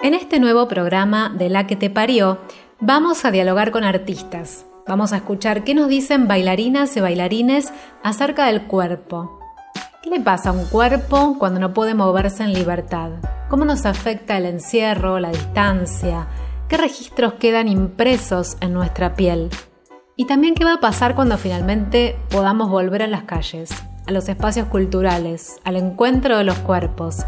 En este nuevo programa de La que te parió, vamos a dialogar con artistas. Vamos a escuchar qué nos dicen bailarinas y bailarines acerca del cuerpo, ¿Qué le pasa a un cuerpo cuando no puede moverse en libertad? ¿Cómo nos afecta el encierro, la distancia? ¿Qué registros quedan impresos en nuestra piel? Y también qué va a pasar cuando finalmente podamos volver a las calles, a los espacios culturales, al encuentro de los cuerpos,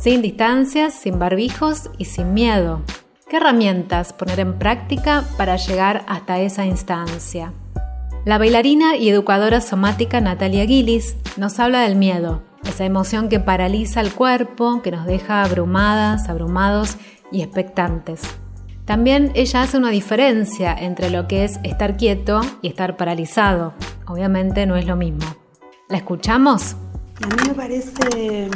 sin distancias, sin barbijos y sin miedo. ¿Qué herramientas poner en práctica para llegar hasta esa instancia? La bailarina y educadora somática Natalia Gillis nos habla del miedo, esa emoción que paraliza el cuerpo, que nos deja abrumadas, abrumados y expectantes. También ella hace una diferencia entre lo que es estar quieto y estar paralizado. Obviamente no es lo mismo. ¿La escuchamos? A mí me parece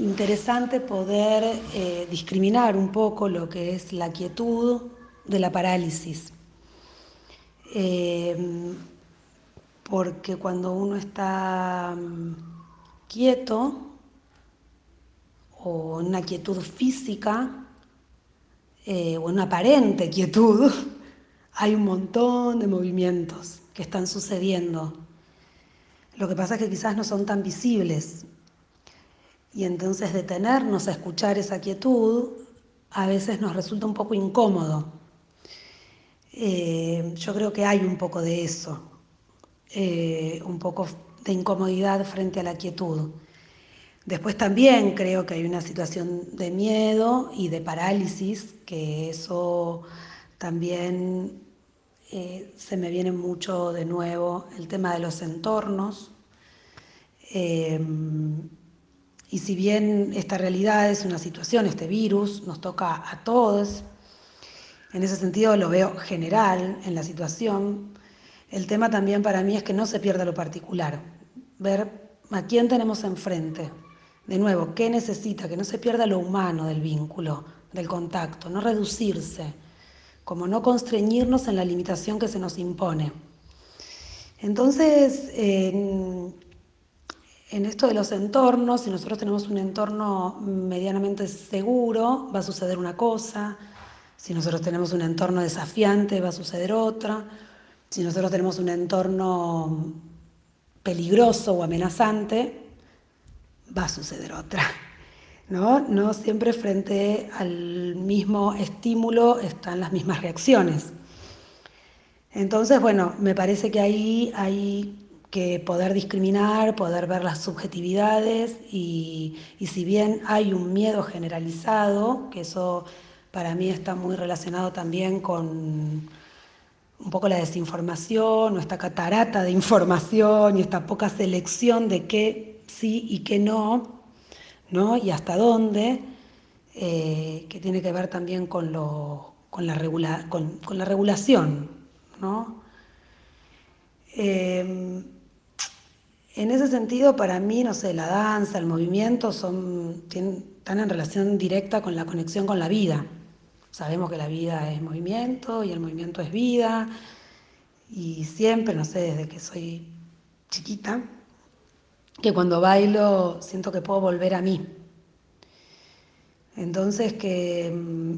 interesante poder eh, discriminar un poco lo que es la quietud de la parálisis. Em, porque cuando uno está mm, quieto o en una quietud física eh, o en una aparente quietud, hay un montón de movimientos que están sucediendo. Lo que pasa es que quizás no son tan visibles. Y entonces detenernos a escuchar esa quietud a veces nos resulta un poco incómodo. Eh, yo creo que hay un poco de eso, eh, un poco de incomodidad frente a la quietud. Después también creo que hay una situación de miedo y de parálisis, que eso también eh, se me viene mucho de nuevo, el tema de los entornos. Y si bien esta realidad es una situación, este virus nos toca a todos, en ese sentido lo veo general en la situación. El tema también para mí es que no se pierda lo particular, ver a quién tenemos enfrente. De nuevo, ¿qué necesita? Que no se pierda lo humano del vínculo, del contacto, no reducirse, como no constreñirnos en la limitación que se nos impone. Entonces, en, en esto de los entornos, si nosotros tenemos un entorno medianamente seguro, va a suceder una cosa, si nosotros tenemos un entorno desafiante, va a suceder otra. Si nosotros tenemos un entorno peligroso o amenazante, va a suceder otra. ¿No? no siempre frente al mismo estímulo están las mismas reacciones. Entonces, bueno, me parece que ahí hay que poder discriminar, poder ver las subjetividades y, y si bien hay un miedo generalizado, que eso para mí está muy relacionado también con un poco la desinformación, o esta catarata de información y esta poca selección de qué sí y qué no, ¿no? y hasta dónde, eh, que tiene que ver también con, con, la, con, la regulación. ¿no? Eh, en ese sentido, para mí, no sé, la danza, el movimiento son, están en relación directa con la conexión con la vida sabemos que la vida es movimiento y el movimiento es vida. Y siempre, no sé, desde que soy chiquita, que cuando bailo siento que puedo volver a mí. Entonces que, mm,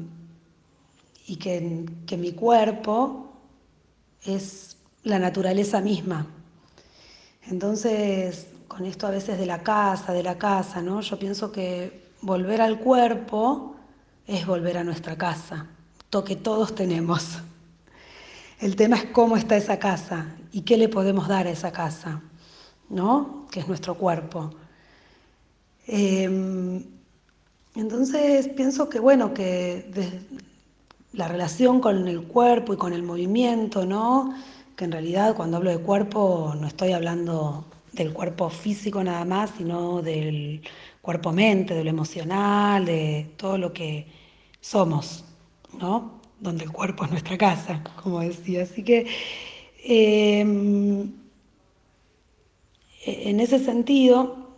y que, que mi cuerpo es la naturaleza misma. Entonces, con esto a veces de la casa, de la casa, ¿no? Yo pienso que volver al cuerpo es volver a nuestra casa, que todos tenemos. El tema es cómo está esa casa y qué le podemos dar a esa casa, ¿no? Que es nuestro cuerpo. Em, entonces pienso que, bueno, que la relación con el cuerpo y con el movimiento, ¿no? Que en realidad cuando hablo de cuerpo no estoy hablando del cuerpo físico nada más, sino del cuerpo-mente, de lo emocional, de todo lo que somos, ¿no? Donde el cuerpo es nuestra casa, como decía. Así que em, en ese sentido,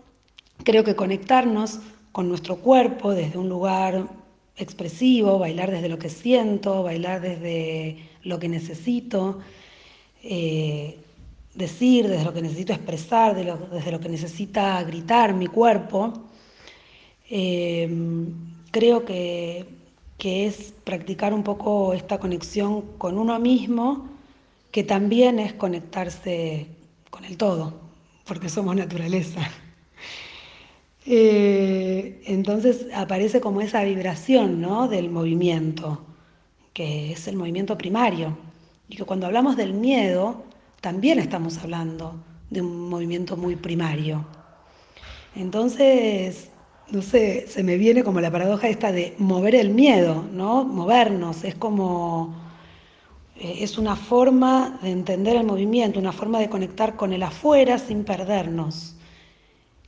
creo que conectarnos con nuestro cuerpo desde un lugar expresivo, bailar desde lo que siento, bailar desde lo que necesito, eh, decir, desde lo que necesito expresar, desde lo que necesita gritar mi cuerpo, em, creo que que es practicar un poco esta conexión con uno mismo, que también es conectarse con el todo, porque somos naturaleza. Eh, entonces aparece como esa vibración ¿no? del movimiento, que es el movimiento primario, y que cuando hablamos del miedo, también estamos hablando de un movimiento muy primario. Entonces, no sé, se me viene como la paradoja esta de mover el miedo, ¿no? Movernos, es como, eh, es una forma de entender el movimiento, una forma de conectar con el afuera sin perdernos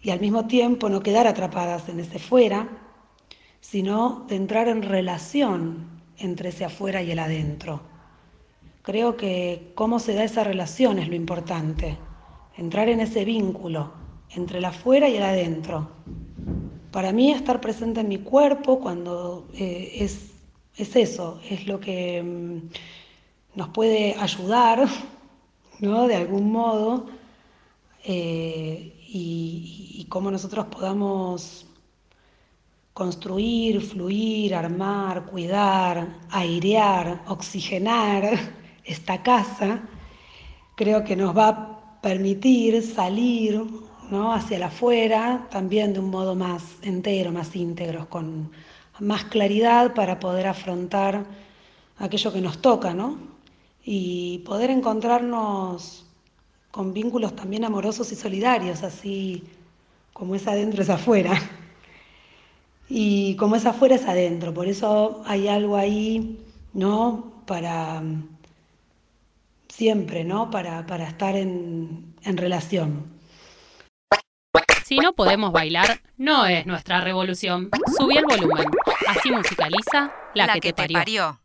y al mismo tiempo no quedar atrapadas en ese fuera, sino de entrar en relación entre ese afuera y el adentro. Creo que cómo se da esa relación es lo importante, entrar en ese vínculo entre el afuera y el adentro para mí estar presente en mi cuerpo cuando eh, es, eso, es lo que mm, nos puede ayudar, ¿no? De algún modo, eh, y cómo nosotros podamos construir, fluir, armar, cuidar, airear, oxigenar esta casa, creo que nos va a permitir salir ¿no? hacia la afuera, también de un modo más entero, más íntegro, con más claridad para poder afrontar aquello que nos toca, ¿no? Y poder encontrarnos con vínculos también amorosos y solidarios, así como es adentro es afuera. Y como es afuera es adentro, por eso hay algo ahí, ¿no? Para siempre, ¿no? Para, para estar en, en relación. Si no podemos bailar, no es nuestra revolución. Subí el volumen. Así musicaliza la, que, te, parió.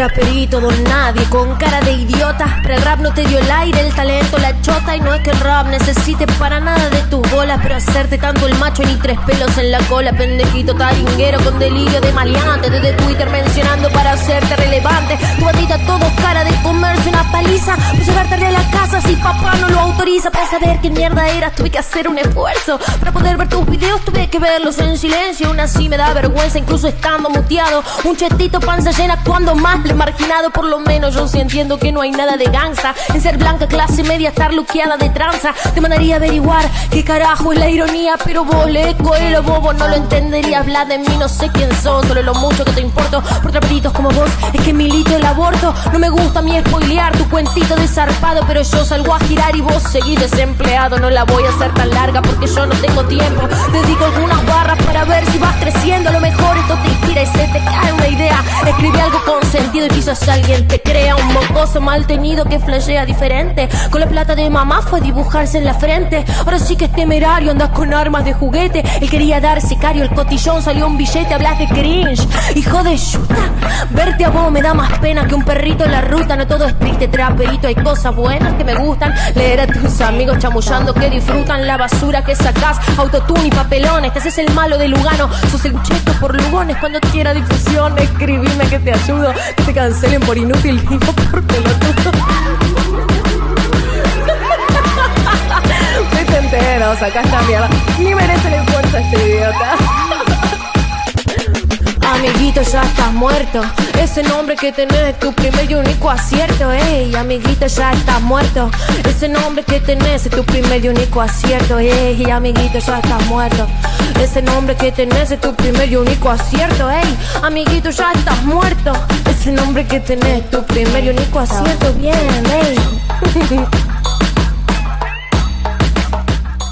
Traperito, don nadie, con cara de idiota. Pero el rap no te dio el aire, el talento, la chota. Y no es que el rap necesite para nada de tus bolas. Pero hacerte tanto el macho ni tres pelos en la cola. Pendejito taringuero con delirio de maleante. Desde Twitter mencionando para hacerte relevante. Tu batita todo cara de comerse una paliza. Pues llegar tarde a la casa si papá no lo autoriza. Para saber qué mierda eras, tuve que hacer un esfuerzo. Para poder ver tus videos, tuve que verlos en silencio. Aún así me da vergüenza, incluso estando muteado. Un chetito panza llena cuando más marginado, por lo menos yo sí entiendo que no hay nada de gangsta. En ser blanca, clase media, estar luqueada de tranza. Te mandaría averiguar qué carajo es la ironía, pero vos le lo bobo, no lo entendería. Habla de mí, no sé quién sos, solo lo mucho que te importo. Por traperitos como vos, es que milito el aborto. No me gusta a mí spoilear tu cuentito de zarpado, pero yo salgo a girar y vos seguís desempleado. No la voy a hacer tan larga porque yo no tengo tiempo. Dedico algunas barras para ver si vas creciendo. A lo mejor esto te inspira y se te cae una idea. Escribe algo con sentido sentido y quizás alguien te crea un mocoso mal tenido que flashea diferente. Con la plata de mamá fue dibujarse en la frente. Ahora sí que es temerario, andas con armas de juguete. Él quería dar sicario, el cotillón salió un billete, hablas de cringe. Hijo de chuta, verte a vos me da más pena que un perrito en la ruta. No todo es triste, traperito, hay cosas buenas que me gustan. Leer a tus amigos chamullando que disfrutan la basura que sacás. Autotune y papelones, te haces el malo de Lugano. Sos el cheto por Lugones cuando quiera difusión. Escribime que te ayudo, que te cancelen por inútil y no por pelotudo. Vete entero, saca esta mierda. Ni merece el esfuerzo este idiota. Amiguito, ya estás muerto. Ese nombre que tenés es tu primer y único acierto. Ey, amiguito, ya estás muerto. Ese nombre que tenés es tu primer y único acierto. Ey, amiguito, ya estás muerto. Ese nombre que tenés es tu primer y único acierto. Ey, amiguito, ya estás muerto. Ese nombre que tenés es tu primer y único acierto. Bien, ey.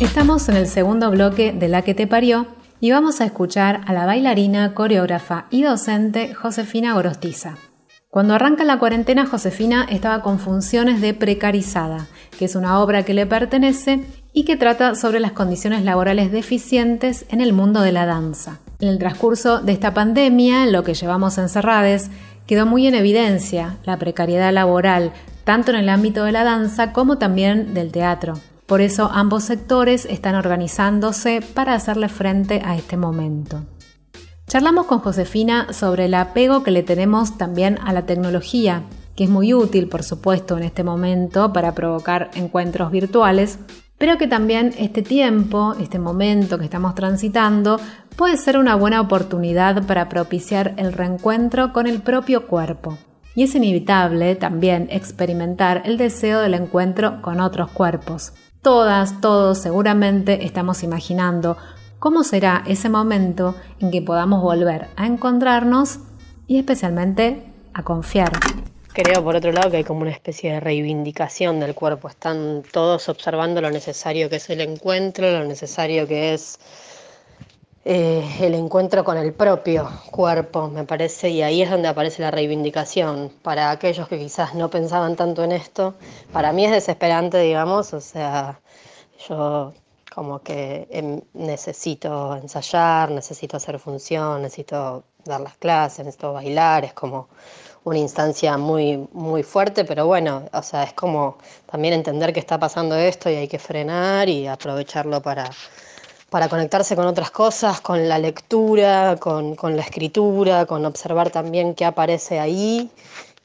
Estamos en el segundo bloque de La que te parió y vamos a escuchar a la bailarina, coreógrafa y docente Josefina Gorostiza. Cuando arranca la cuarentena, Josefina estaba con funciones de Precarizada, que es una obra que le pertenece y que trata sobre las condiciones laborales deficientes en el mundo de la danza. En el transcurso de esta pandemia, lo que llevamos encerrades, quedó muy en evidencia la precariedad laboral, tanto en el ámbito de la danza como también del teatro. Por eso ambos sectores están organizándose para hacerle frente a este momento. Charlamos con Josefina sobre el apego que le tenemos también a la tecnología, que es muy útil, por supuesto, en este momento para provocar encuentros virtuales, pero que también este tiempo, este momento que estamos transitando, puede ser una buena oportunidad para propiciar el reencuentro con el propio cuerpo. Y es inevitable también experimentar el deseo del encuentro con otros cuerpos. Todas, todos seguramente estamos imaginando cómo será ese momento en que podamos volver a encontrarnos y especialmente a confiar. Creo, por otro lado, que hay como una especie de reivindicación del cuerpo. Están todos observando lo necesario que es el encuentro, lo necesario que es eh, el encuentro con el propio cuerpo, me parece, y ahí es donde aparece la reivindicación. Para aquellos que quizás no pensaban tanto en esto, para mí es desesperante, digamos, o sea, yo como que em, necesito ensayar, necesito hacer función, necesito dar las clases, necesito bailar, es como una instancia muy, muy fuerte, pero bueno, o sea, es como también entender que está pasando esto y hay que frenar y aprovecharlo para para conectarse con otras cosas, con la lectura, con, la escritura, con observar también qué aparece ahí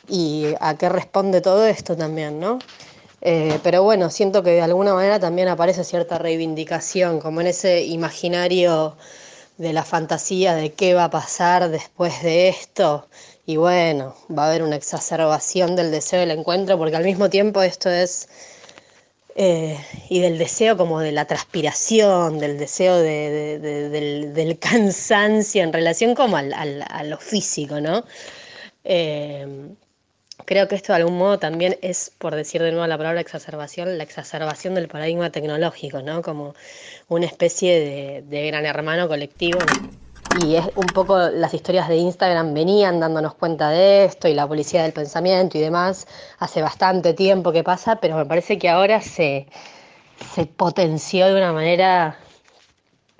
y a qué responde todo esto también, ¿no? Eh, pero bueno, siento que de alguna manera también aparece cierta reivindicación, como en ese imaginario de la fantasía de qué va a pasar después de esto. Y bueno, va a haber una exacerbación del deseo del encuentro, porque al mismo tiempo esto es eh, y del deseo como de la transpiración, del deseo del, cansancio en relación como al, a lo físico, ¿no? Eh, creo que esto de algún modo también es, por decir de nuevo la palabra exacerbación, la exacerbación del paradigma tecnológico, ¿no? Como una especie de gran hermano colectivo y es un poco las historias de Instagram venían dándonos cuenta de esto y la policía del pensamiento y demás hace bastante tiempo que pasa, pero me parece que ahora se, se potenció de una manera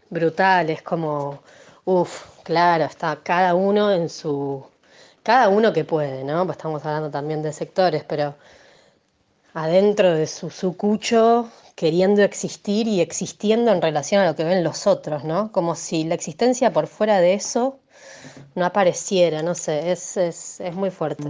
brutal, es como, uff, claro, está cada uno en su, cada uno que puede, ¿no? Pues estamos hablando también de sectores, pero adentro de su sucucho queriendo existir y existiendo en relación a lo que ven los otros, ¿no? Como si la existencia por fuera de eso no apareciera, no sé, es, es, es muy fuerte.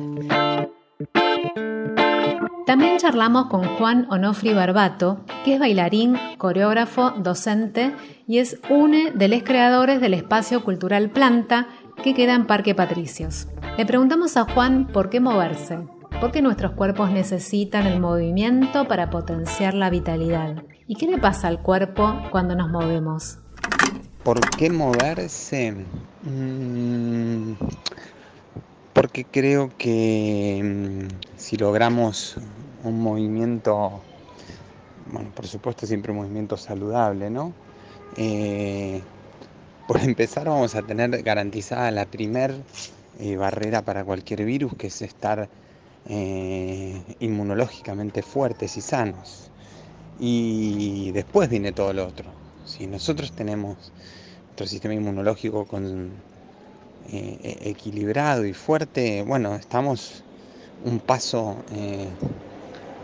También charlamos con Juan Onofri Barbato, que es bailarín, coreógrafo, docente y es uno de los creadores del espacio cultural Planta que queda en Parque Patricios. Le preguntamos a Juan por qué moverse, porque nuestros cuerpos necesitan el movimiento para potenciar la vitalidad. ¿Y qué le pasa al cuerpo cuando nos movemos? ¿Por qué moverse? Mm, porque creo que mm, si logramos un movimiento, bueno, por supuesto siempre un movimiento saludable, ¿no? Eh, por empezar vamos a tener garantizada la primer eh, barrera para cualquier virus, que es estar eh, inmunológicamente fuertes y sanos. Y después viene todo lo otro. Si nosotros tenemos nuestro sistema inmunológico con, eh, equilibrado y fuerte, bueno, estamos un paso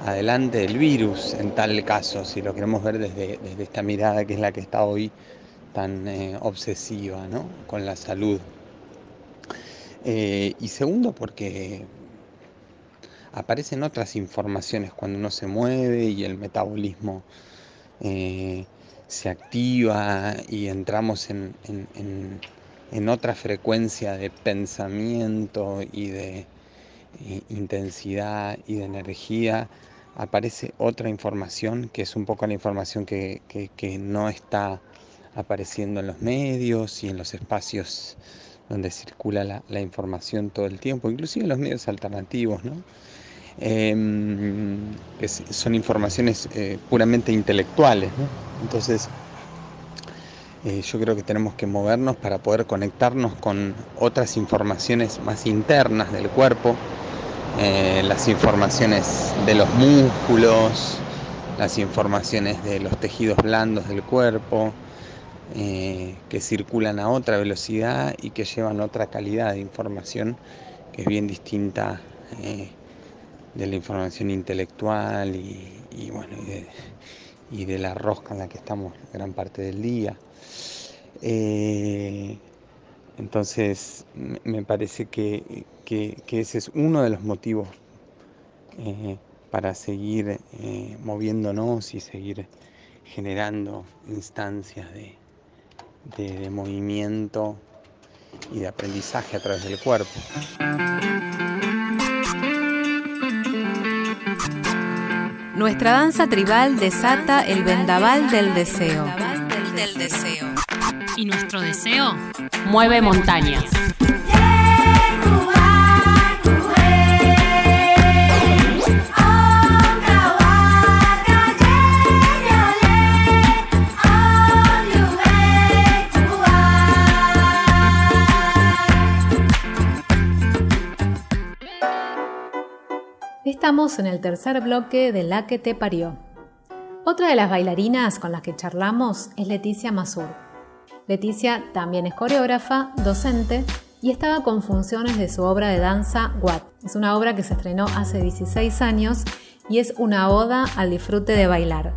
adelante del virus en tal caso, si lo queremos ver desde, desde esta mirada que es la que está hoy tan eh, obsesiva ¿no? con la salud. Eh, y segundo, porque aparecen otras informaciones cuando uno se mueve y el metabolismo eh, se activa y entramos en, en, otra frecuencia de pensamiento y de intensidad y de energía aparece otra información que es un poco la información que, no está apareciendo en los medios y en los espacios donde circula la, información todo el tiempo, inclusive en los medios alternativos, ¿no? Em, son informaciones eh, puramente intelectuales. Entonces, eh, yo creo que tenemos que movernos para poder conectarnos con otras informaciones más internas del cuerpo, eh, las informaciones de los músculos, las informaciones de los tejidos blandos del cuerpo, eh, que circulan a otra velocidad y que llevan otra calidad de información que es bien distinta eh, de la información intelectual y, bueno, y de, la rosca en la que estamos gran parte del día. entonces, me parece que, que, ese es uno de los motivos eh, para seguir eh, moviéndonos y seguir generando instancias de, de movimiento y de aprendizaje a través del cuerpo. Nuestra danza tribal desata el vendaval del deseo. Y nuestro deseo mueve montañas. Estamos en el tercer bloque de La que te parió. Otra de las bailarinas con las que charlamos es Leticia Mazur. Leticia también es coreógrafa, docente y estaba con funciones de su obra de danza What. Es una obra que se estrenó hace 16 años y es una oda al disfrute de bailar.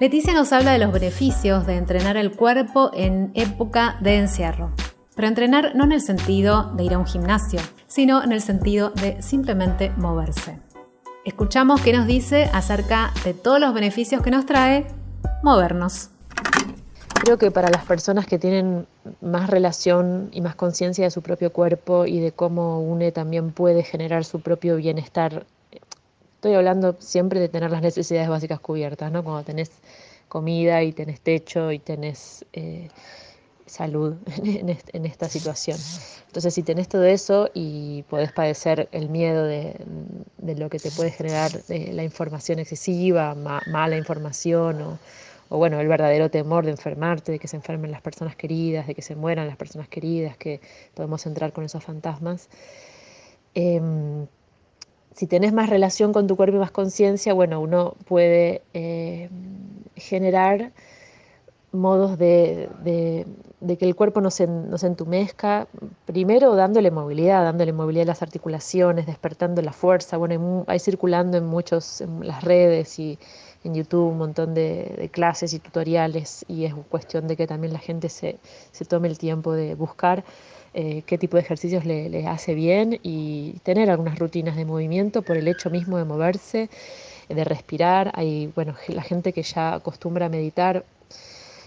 Leticia nos habla de los beneficios de entrenar el cuerpo en época de encierro. Pero entrenar no en el sentido de ir a un gimnasio, sino en el sentido de simplemente moverse. Escuchamos qué nos dice acerca de todos los beneficios que nos trae movernos. Creo que para las personas que tienen más relación y más conciencia de su propio cuerpo y de cómo une también puede generar su propio bienestar, estoy hablando siempre de tener las necesidades básicas cubiertas, ¿no? Cuando tenés comida y tenés techo y tenés eh, salud en, esta situación. Entonces, si tenés todo eso y podés padecer el miedo de, lo que te puede generar eh, la información excesiva, mala información o, o, bueno, el verdadero temor de enfermarte, de que se enfermen las personas queridas, de que se mueran las personas queridas, que podemos entrar con esos fantasmas. Em, si tenés más relación con tu cuerpo y más conciencia, bueno, uno puede eh, generar modos de, que el cuerpo no se, no se, entumezca, primero dándole movilidad, dándole movilidad a las articulaciones, despertando la fuerza, bueno, hay, circulando en muchos, en las redes y en YouTube un montón de, clases y tutoriales y es cuestión de que también la gente se, tome el tiempo de buscar eh, qué tipo de ejercicios le, le hace bien y tener algunas rutinas de movimiento por el hecho mismo de moverse de respirar. Hay, bueno, la gente que ya acostumbra a meditar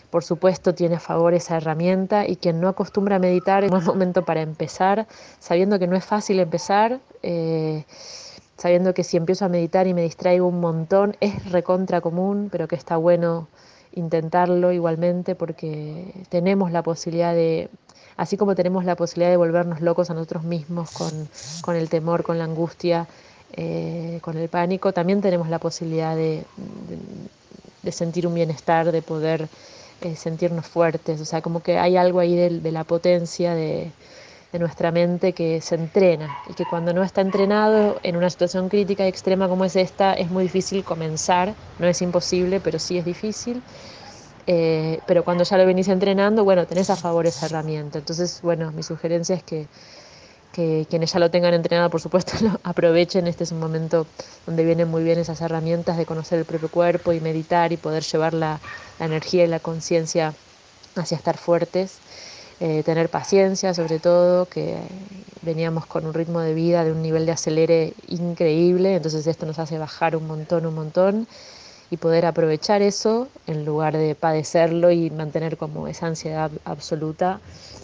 por supuesto tiene a favor esa herramienta y quien no acostumbra a meditar es un momento para empezar, sabiendo que no es fácil empezar, eh, sabiendo que si empiezo a meditar y me distraigo un montón es recontra común, pero que está bueno intentarlo igualmente porque tenemos la posibilidad de, así como tenemos la posibilidad de volvernos locos a nosotros mismos con, el temor, con la angustia, eh, con el pánico, también tenemos la posibilidad de sentir un bienestar, de poder eh, sentirnos fuertes, o sea, como que hay algo ahí de, la potencia de, de nuestra mente que se entrena y que cuando no está entrenado en una situación crítica y extrema como es esta es muy difícil comenzar, no es imposible, pero sí es difícil. Eh, pero cuando ya lo venís entrenando, bueno, tenés a favor esa herramienta. Entonces, bueno, mi sugerencia es que, que quienes ya lo tengan entrenado, por supuesto, lo aprovechen. Este es un momento donde vienen muy bien esas herramientas de conocer el propio cuerpo y meditar y poder llevar la, energía y la conciencia hacia estar fuertes. Eh, tener paciencia sobre todo, que veníamos con un ritmo de vida de un nivel de acelere increíble, entonces esto nos hace bajar un montón, un montón y poder aprovechar eso en lugar de padecerlo y mantener como esa ansiedad absoluta,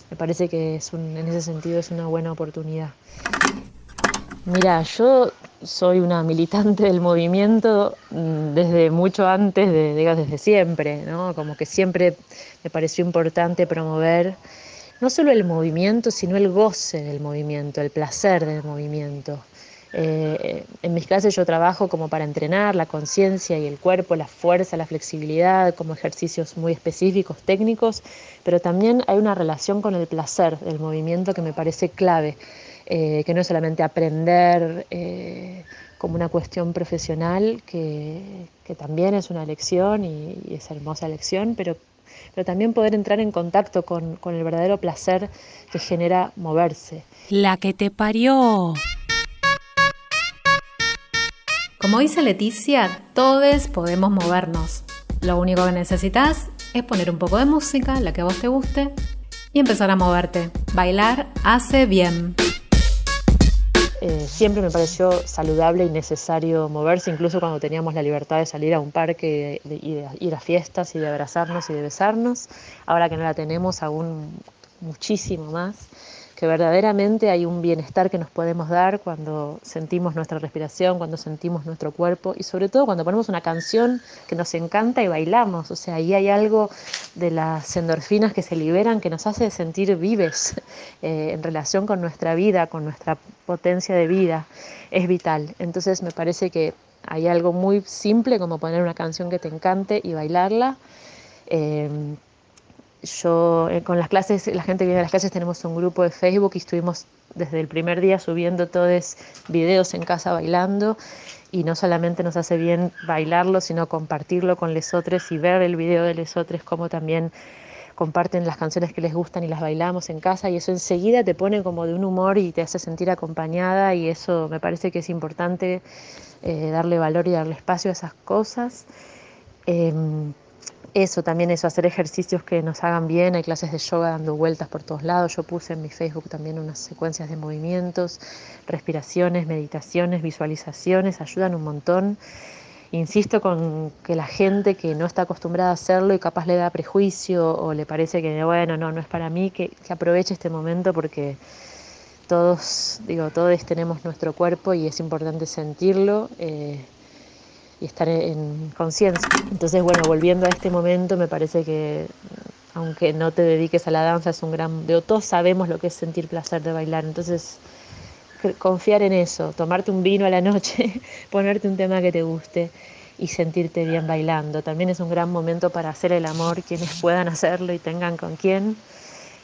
me parece que es un, en ese sentido es una buena oportunidad. Mira, yo soy una militante del movimiento mm, desde mucho antes, de, desde siempre, ¿no? Como que siempre me pareció importante promover no solo el movimiento, sino el goce del movimiento, el placer del movimiento. Eh, en mis clases yo trabajo como para entrenar la conciencia y el cuerpo, la fuerza, la flexibilidad, como ejercicios muy específicos, técnicos, pero también hay una relación con el placer del movimiento que me parece clave, eh, que no es solamente aprender eh, como una cuestión profesional, que, también es una lección y, y es hermosa lección, pero pero también poder entrar en contacto con, con el verdadero placer que genera moverse. La que te parió. Como dice Leticia, todos podemos movernos. Lo único que necesitas es poner un poco de música, la que a vos te guste, y empezar a moverte. Bailar hace bien. Eh, siempre me pareció saludable y necesario moverse, incluso cuando teníamos la libertad de salir a un parque y de ir a fiestas y de abrazarnos y de besarnos. Ahora que no la tenemos, aún muchísimo más que verdaderamente hay un bienestar que nos podemos dar cuando sentimos nuestra respiración, cuando sentimos nuestro cuerpo y sobre todo cuando ponemos una canción que nos encanta y bailamos. O sea, ahí hay algo de las endorfinas que se liberan que nos hace sentir vives eh, en relación con nuestra vida, con nuestra potencia de vida. Es vital. Entonces me parece que hay algo muy simple como poner una canción que te encante y bailarla. Eh, yo eh, con las clases, la gente que viene a las clases tenemos un grupo de Facebook y estuvimos desde el primer día subiendo todos videos en casa bailando. Y no solamente nos hace bien bailarlo, sino compartirlo con los otros y ver el video de los otros, como también comparten las canciones que les gustan y las bailamos en casa. Y eso enseguida te pone como de un humor y te hace sentir acompañada. Y eso me parece que es importante eh, darle valor y darle espacio a esas cosas. Em, eso también, eso, hacer ejercicios que nos hagan bien. Hay clases de yoga dando vueltas por todos lados. Yo puse en mi Facebook también unas secuencias de movimientos, respiraciones, meditaciones, visualizaciones, ayudan un montón. Insisto con que la gente que no está acostumbrada a hacerlo y capaz le da prejuicio o le parece que, bueno, no, no es para mí, que, aproveche este momento porque todos, digo, todos tenemos nuestro cuerpo y es importante sentirlo. Eh, y estar en conciencia. Entonces, bueno, volviendo a este momento, me parece que aunque no te dediques a la danza, es un gran... De, todos sabemos lo que es sentir placer de bailar, entonces confiar en eso, tomarte un vino a la noche, ponerte un tema que te guste y sentirte bien bailando. También es un gran momento para hacer el amor, quienes puedan hacerlo y tengan con quién.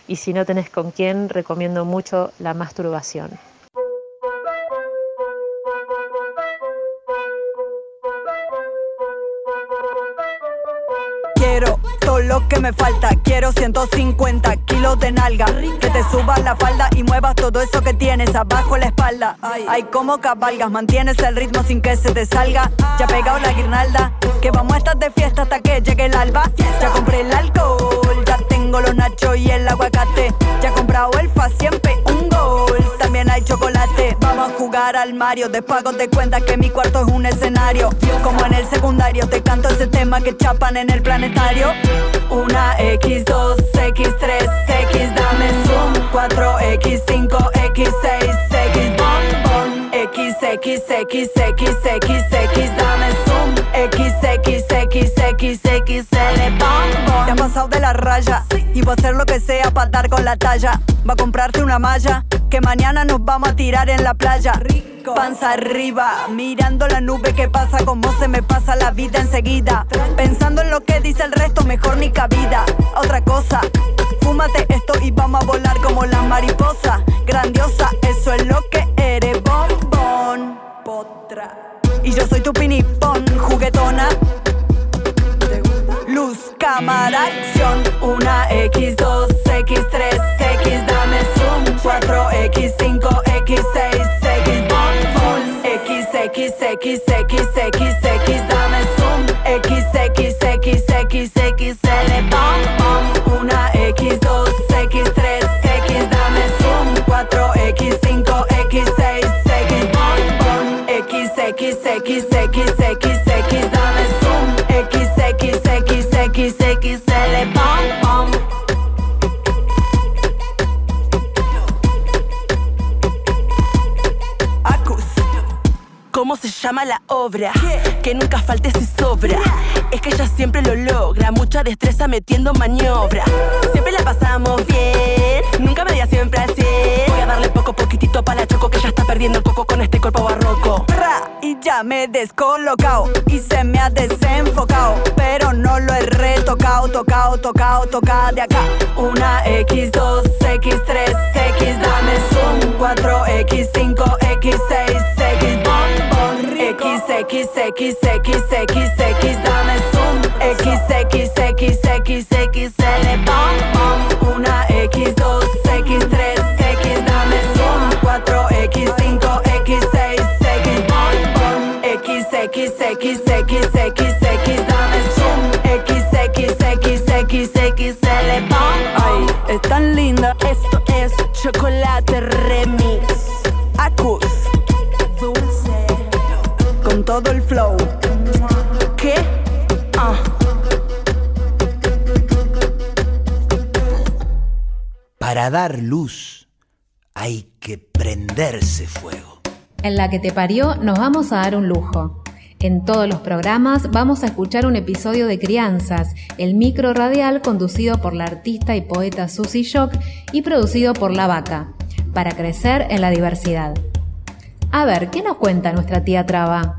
Y si no tenés con quién, recomiendo mucho la masturbación. Que me falta. Quiero 150 kilos de nalga. Que te subas la falda y muevas todo eso que tienes abajo la espalda. Ay, como cabalgas, mantienes el ritmo sin que se te salga. Ya pegado la guirnalda. Que vamos a estar de fiesta hasta que llegue el alba. Ya compré el alcohol, ya tengo los nachos y el aguacate. Ya he comprado el fa. Hay chocolate. Vamos a jugar al Mario. Después hago de cuenta que mi cuarto es un escenario. Como en el secundario, te canto ese tema que chapan en el planetario. Una X2, X3, X dame zoom 4X, 5X6, X bon bon X, X, X, X, X, X dame zoom X, XXL Bombo. Te has pasado de la raya y va a hacer lo que sea para dar con la talla. Va a comprarte una malla que mañana nos vamos a tirar en la playa. Rico. Panza arriba, mirando la nube que pasa, como se me pasa la vida enseguida. Pensando en lo que dice el resto, mejor ni cabida. Otra cosa, fúmate esto y vamos a volar como las mariposas. Grandiosa, eso es lo que eres, bombón. Potra. Y yo soy tu pinipón, juguetona Cámara, acción. Una X, 2, X, 3, X, dame zoom. 4, X, 5, X, 6, X, bon, X, X, X, X, X, X, dame llama la obra? Que nunca falte si sobra. Es que ella siempre lo logra, mucha destreza metiendo maniobra. Siempre la pasamos bien, nunca me siempre así. Voy a darle poco poquitito para la choco que ya está perdiendo el coco con este cuerpo barroco. Y ya me he descolocado y se me ha desenfocado. Pero no lo he retocado, tocado, tocado, tocado de acá. Una X2, X3, X, dame zoom. 4, X5, X6, X, bon, bon. X, X, X, X, X, X, dame zoom. X, X, X, X, X, L, bom, bom. Una X2, X3, X, dame zoom. 4, X5, X6, X, bon. X, X, X, X, X, X, dame zoom. X, X, X, X, X, L, bom, Ay, es tan linda. Todo el flow. ¿Qué? Ah. Para dar luz hay que prenderse fuego. En la que te parió nos vamos a dar un lujo. En todos los programas vamos a escuchar un episodio de Crianzas, el micro radial conducido por la artista y poeta Susie Shock y producido por La Vaca, para crecer en la diversidad. A ver, ¿qué nos cuenta nuestra tía Traba?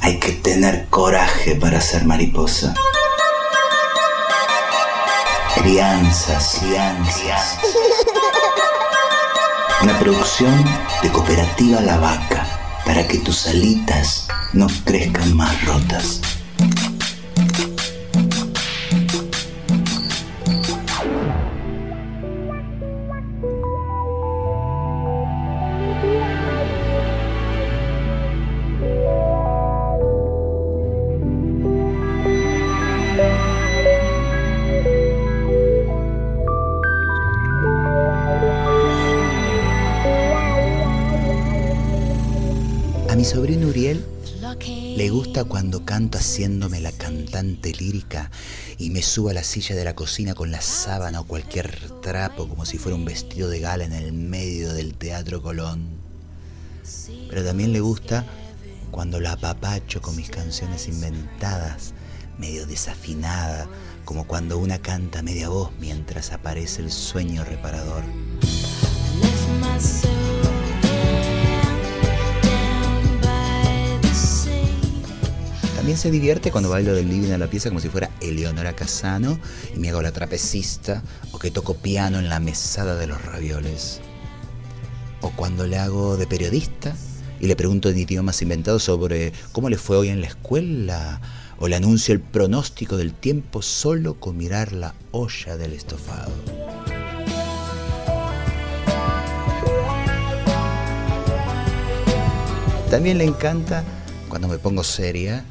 hay que tener coraje para ser mariposa. Crianzas, crianzas. Una producción de Cooperativa La Vaca para que tus alitas no crezcan más rotas. Cuando canto haciéndome la cantante lírica y me subo a la silla de la cocina con la sábana o cualquier trapo como si fuera un vestido de gala en el medio del Teatro Colón. Pero también le gusta cuando la apapacho con mis canciones inventadas, medio desafinada, como cuando una canta media voz mientras aparece el sueño reparador. También se divierte cuando bailo del living a la pieza como si fuera Eleonora Casano y me hago la trapecista o que toco piano en la mesada de los ravioles. O cuando le hago de periodista y le pregunto en idiomas inventados sobre cómo le fue hoy en la escuela o le anuncio el pronóstico del tiempo solo con mirar la olla del estofado. También le encanta cuando me pongo seria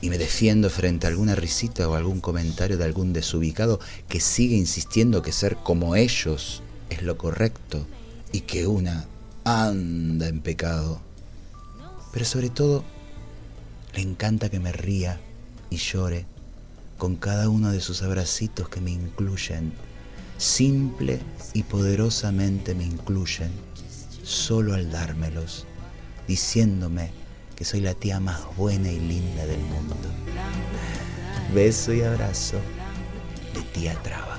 y me defiendo frente a alguna risita o algún comentario de algún desubicado que sigue insistiendo que ser como ellos es lo correcto y que una anda en pecado. Pero sobre todo, le encanta que me ría y llore con cada uno de sus abracitos que me incluyen, simple y poderosamente me incluyen, solo al dármelos, diciéndome que soy la tía más buena y linda del mundo. Beso y abrazo de tía Traba.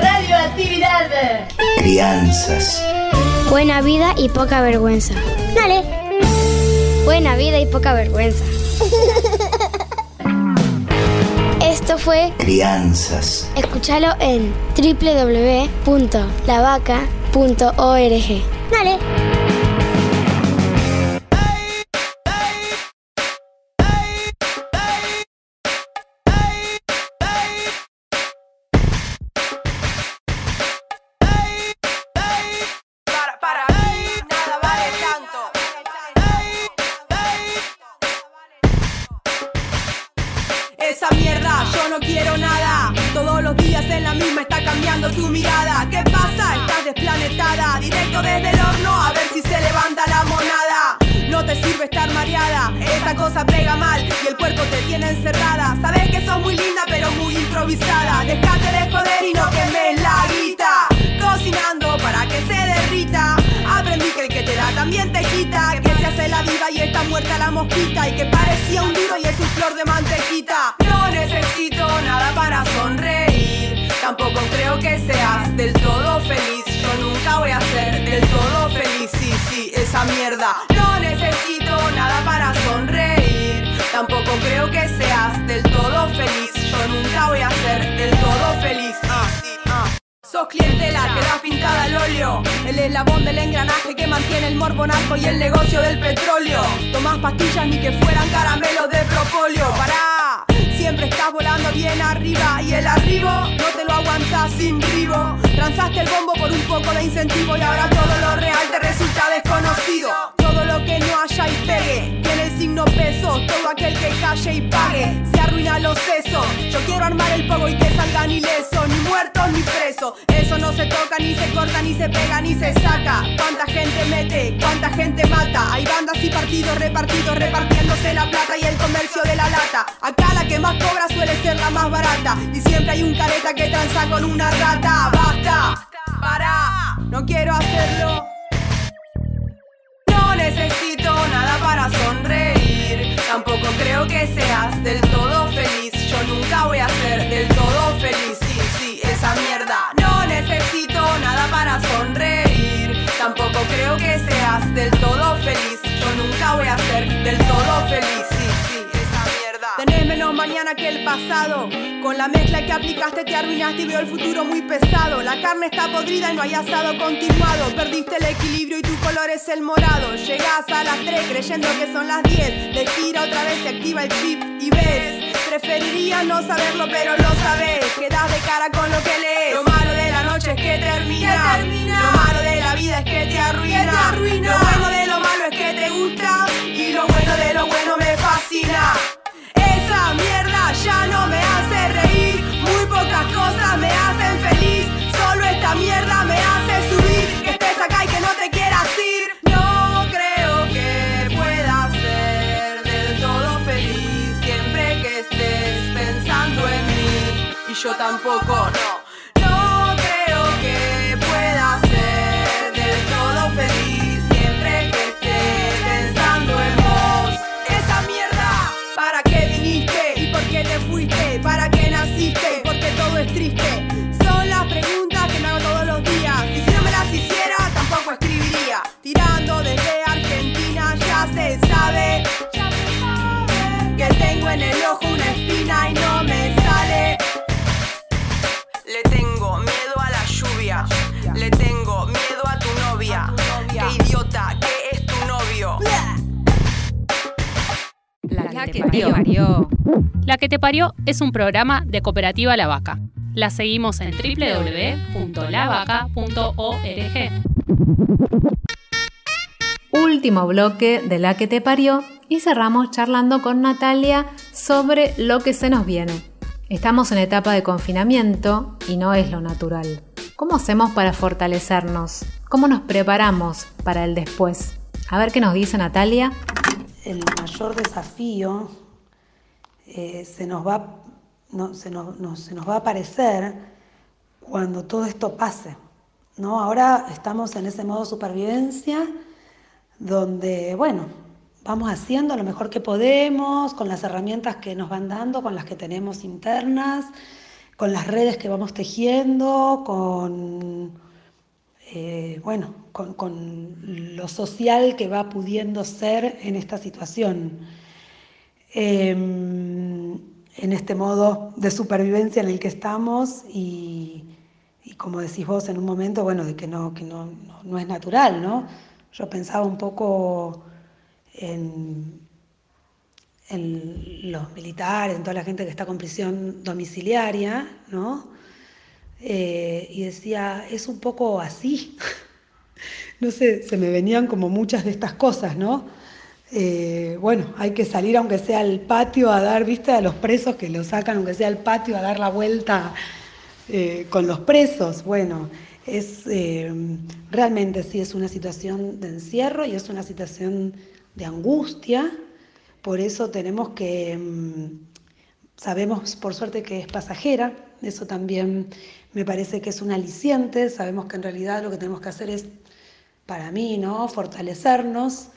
Radioactividad. Crianzas. Buena vida y poca vergüenza. Dale. Buena vida y poca vergüenza. Fue Crianzas. Escúchalo en www.lavaca.org. Dale. Esa cosa pega mal y el cuerpo te tiene encerrada. Sabes que sos muy linda pero muy improvisada. Dejate de joder y no quemes la guita. Cocinando para que se derrita. Aprendí que el que te da también te quita. Que se hace la viva y está muerta la mosquita. Y que parecía un duro y es un flor de mantequita. No necesito nada para sonreír. Tampoco creo que seas del todo feliz. Yo nunca voy a ser del todo feliz. Sí, sí, esa mierda. Sos clientela, quedás pintada al óleo. El eslabón del engranaje que mantiene el morbonazo y el negocio del petróleo. Tomás pastillas ni que fueran caramelos de propóleo. Pará, siempre estás volando bien arriba. Y el arribo no te lo aguantas sin ribo. Transaste el bombo por un poco de incentivo y ahora todo lo real te resulta desconocido. Todo lo que no haya y pegue signo peso. Todo aquel que calle y pague se arruina los sesos. Yo quiero armar el pogo y que salgan ilesos, ni muertos ni presos. Eso no se toca, ni se corta, ni se pega, ni se saca. Cuánta gente mete, cuánta gente mata. Hay bandas y partidos repartidos, repartiéndose la plata y el comercio de la lata. Acá la que más cobra suele ser la más barata. Y siempre hay un careta que tranza con una rata. Voy a ser del todo feliz. Sí, sí, esa mierda. Tenés menos mañana que el pasado. Con la mezcla que aplicaste te arruinaste y veo el futuro muy pesado. La carne está podrida y no hay asado continuado. Perdiste el equilibrio y tu color es el morado. Llegás a las 3 creyendo que son las 10. De gira otra vez se activa el chip y ves. Preferiría no saberlo, pero lo sabes. Quedas de cara con lo que lees. Lo malo de la noche es que termina. Lo malo de la vida es que te arruina. Lo bueno de lo que te Y lo bueno de lo bueno me fascina. Esa mierda ya no me hace reír. Muy pocas cosas me hacen feliz. Solo esta mierda me hace subir. Que estés acá y que no te quieras ir. No creo que puedas ser del todo feliz siempre que estés pensando en mí. Y yo tampoco, La, que te parió. La que te parió es un programa de Cooperativa La Vaca. La seguimos en www.lavaca.org. Último bloque de La que te parió y cerramos charlando con Natalia sobre lo que se nos viene. Estamos en etapa de confinamiento y no es lo natural. ¿Cómo hacemos para fortalecernos? ¿Cómo nos preparamos para el después? A ver qué nos dice Natalia. El mayor desafío eh, se, nos va, se nos va a aparecer cuando todo esto pase. ¿no? Ahora estamos en ese modo supervivencia donde, bueno, vamos haciendo lo mejor que podemos, con las herramientas que nos van dando, con las que tenemos internas, con las redes que vamos tejiendo, con, eh, bueno, con, lo social que va pudiendo ser en esta situación. Em, en este modo de supervivencia en el que estamos y, como decís vos en un momento, bueno, de que no, que no, no es natural, ¿no? Yo pensaba un poco en, los militares, en toda la gente que está con prisión domiciliaria, ¿no? Eh, y decía, es un poco así. no sé, se me venían como muchas de estas cosas, ¿no? Eh, bueno, hay que salir aunque sea al patio a dar, vista a los presos que lo sacan aunque sea al patio a dar la vuelta eh, con los presos. Bueno, es realmente sí es una situación de encierro y es una situación de angustia, por eso tenemos que, mm, sabemos por suerte que es pasajera, eso también me parece que es un aliciente, sabemos que en realidad lo que tenemos que hacer es, para mí, ¿no? fortalecernos,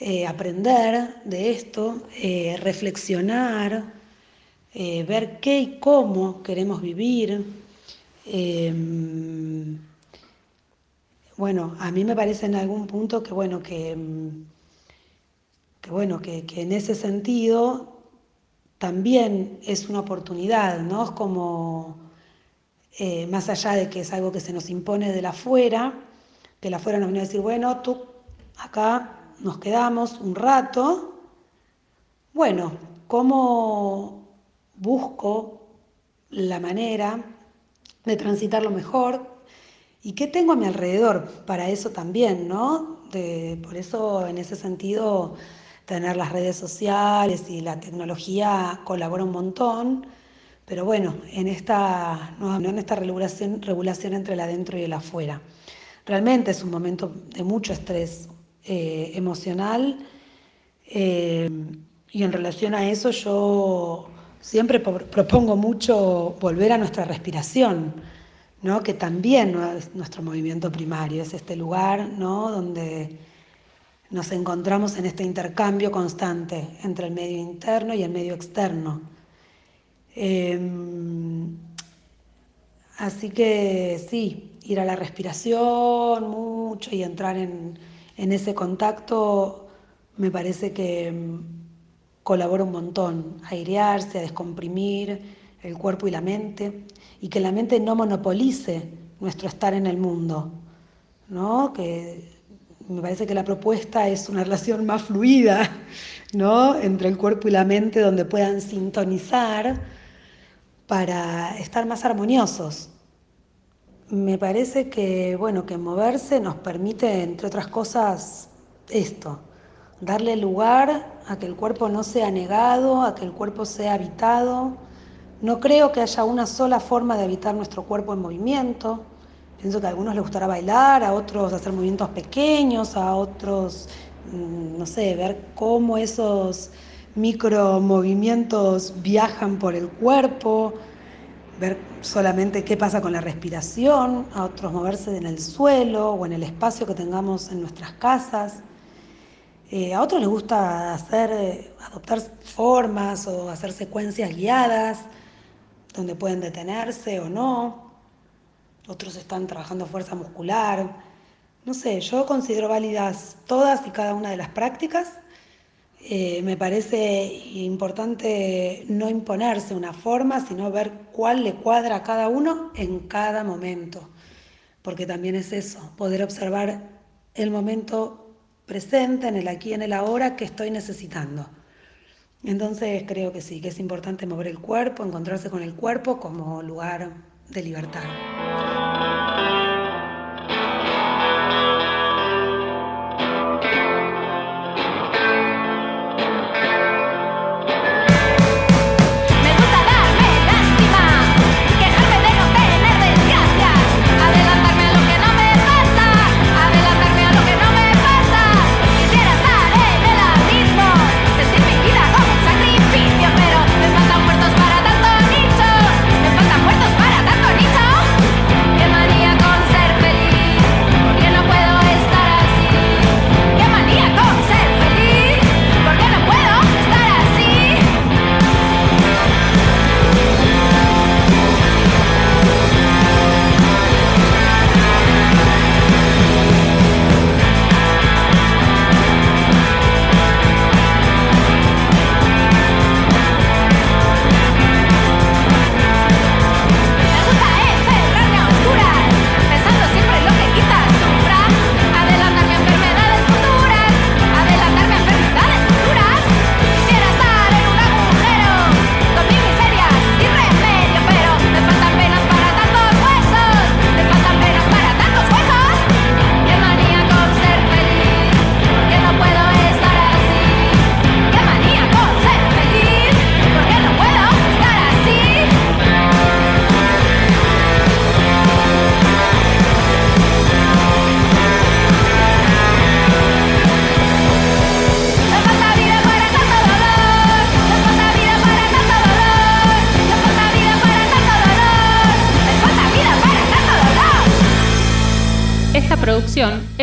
eh, aprender de esto, eh, reflexionar, eh, ver qué y cómo queremos vivir. Em, bueno, a mí me parece en algún punto que, bueno, que mm, que bueno, que, en ese sentido también es una oportunidad, ¿no? Es como, eh, más allá de que es algo que se nos impone de la afuera, que la afuera nos viene a decir, bueno, tú acá nos quedamos un rato, bueno, ¿cómo busco la manera de transitarlo mejor? ¿Y qué tengo a mi alrededor para eso también, no? por eso, en ese sentido, tener las redes sociales y la tecnología colabora un montón, pero bueno, en esta, en esta regulación, regulación entre el adentro y el afuera. Realmente es un momento de mucho estrés eh, emocional eh, y en relación a eso yo siempre propongo mucho volver a nuestra respiración, ¿no? que también es nuestro movimiento primario, es este lugar ¿no? donde nos encontramos en este intercambio constante entre el medio interno y el medio externo. Em, así que sí, ir a la respiración mucho y entrar en, ese contacto me parece que em, colabora un montón, a airearse, a descomprimir el cuerpo y la mente, y que la mente no monopolice nuestro estar en el mundo, ¿no? que me parece que la propuesta es una relación más fluida, ¿no? Entre el cuerpo y la mente, donde puedan sintonizar para estar más armoniosos. Me parece que, bueno, que moverse nos permite, entre otras cosas, esto, darle lugar a que el cuerpo no sea negado, a que el cuerpo sea habitado. No creo que haya una sola forma de habitar nuestro cuerpo en movimiento Pienso que a algunos les gustará bailar, a otros hacer movimientos pequeños, a otros, mm, no sé, ver cómo esos micro movimientos viajan por el cuerpo, ver solamente qué pasa con la respiración, a otros moverse en el suelo o en el espacio que tengamos en nuestras casas. Eh, a otros les gusta hacer, adoptar formas o hacer secuencias guiadas donde pueden detenerse o no otros están trabajando fuerza muscular. No sé, yo considero válidas todas y cada una de las prácticas. Eh, me parece importante no imponerse una forma, sino ver cuál le cuadra a cada uno en cada momento, porque también es eso, poder observar el momento presente, en el aquí, en el ahora que estoy necesitando. Entonces creo que sí, que es importante mover el cuerpo, encontrarse con el cuerpo como lugar de libertad.